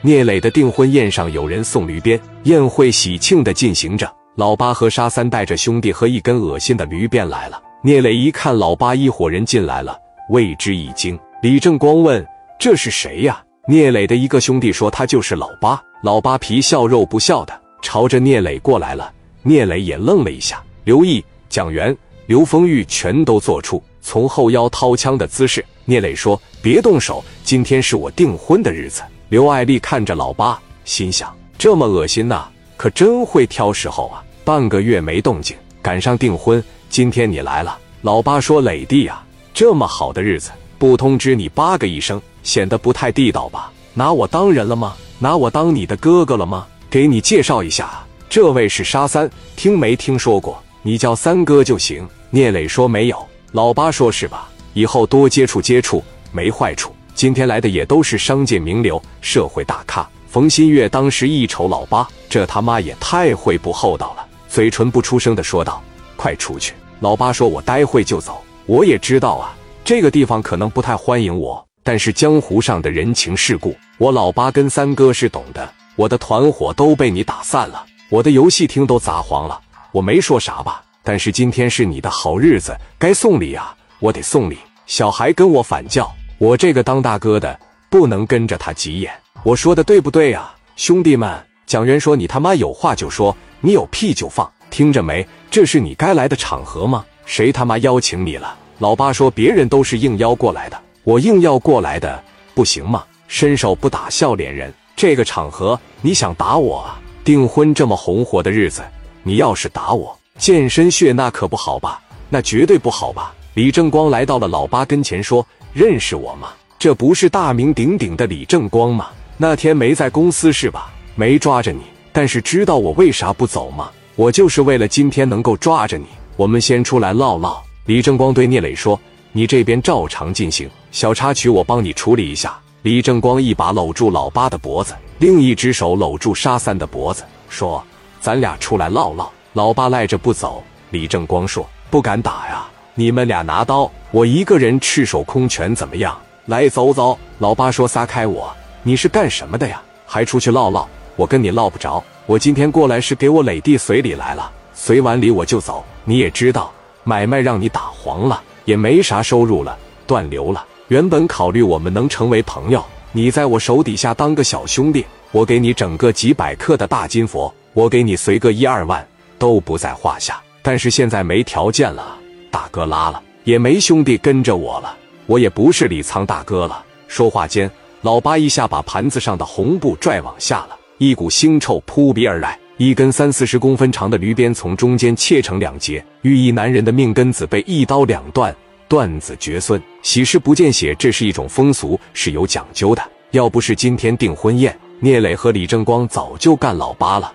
聂磊的订婚宴上有人送驴鞭，宴会喜庆的进行着。老八和沙三带着兄弟和一根恶心的驴鞭来了。聂磊一看老八一伙人进来了，为之一惊。李正光问：“这是谁呀？”聂磊的一个兄弟说：“他就是老八。”老八皮笑肉不笑的朝着聂磊过来了。聂磊也愣了一下。刘毅、蒋元、刘丰玉全都做出从后腰掏枪的姿势。聂磊说：“别动手，今天是我订婚的日子。”刘爱丽看着老八，心想：这么恶心呐，可真会挑时候啊！半个月没动静，赶上订婚，今天你来了。老八说：“磊弟呀，这么好的日子，不通知你八个一声，显得不太地道吧？拿我当人了吗？拿我当你的哥哥了吗？给你介绍一下，这位是沙三，听没听说过？你叫三哥就行。”聂磊说：“没有。”老八说：“是吧？以后多接触接触，没坏处。”今天来的也都是商界名流、社会大咖。冯新月当时一瞅老八，这他妈也太会不厚道了，嘴唇不出声的说道：“快出去！”老八说：“我待会就走。我也知道啊，这个地方可能不太欢迎我，但是江湖上的人情世故，我老八跟三哥是懂的。我的团伙都被你打散了，我的游戏厅都砸黄了。我没说啥吧？但是今天是你的好日子，该送礼啊，我得送礼。小孩跟我反叫。”我这个当大哥的不能跟着他急眼，我说的对不对呀，兄弟们？蒋元说：“你他妈有话就说，你有屁就放，听着没？这是你该来的场合吗？谁他妈邀请你了？”老八说：“别人都是应邀过来的，我应邀过来的，不行吗？伸手不打笑脸人，这个场合你想打我啊？订婚这么红火的日子，你要是打我，健身血那可不好吧？那绝对不好吧？”李正光来到了老八跟前说。认识我吗？这不是大名鼎鼎的李正光吗？那天没在公司是吧？没抓着你，但是知道我为啥不走吗？我就是为了今天能够抓着你。我们先出来唠唠。李正光对聂磊说：“你这边照常进行，小插曲我帮你处理一下。”李正光一把搂住老八的脖子，另一只手搂住沙三的脖子，说：“咱俩出来唠唠。”老八赖着不走。李正光说：“不敢打呀。”你们俩拿刀，我一个人赤手空拳，怎么样？来，走走。老八说：“撒开我！你是干什么的呀？还出去唠唠？我跟你唠不着。我今天过来是给我磊弟随礼来了，随完礼我就走。你也知道，买卖让你打黄了，也没啥收入了，断流了。原本考虑我们能成为朋友，你在我手底下当个小兄弟，我给你整个几百克的大金佛，我给你随个一二万都不在话下。但是现在没条件了。”大哥拉了，也没兄弟跟着我了，我也不是李沧大哥了。说话间，老八一下把盘子上的红布拽往下了，一股腥臭扑鼻而来。一根三四十公分长的驴鞭从中间切成两截，寓意男人的命根子被一刀两断，断子绝孙，喜事不见血。这是一种风俗，是有讲究的。要不是今天订婚宴，聂磊和李正光早就干老八了。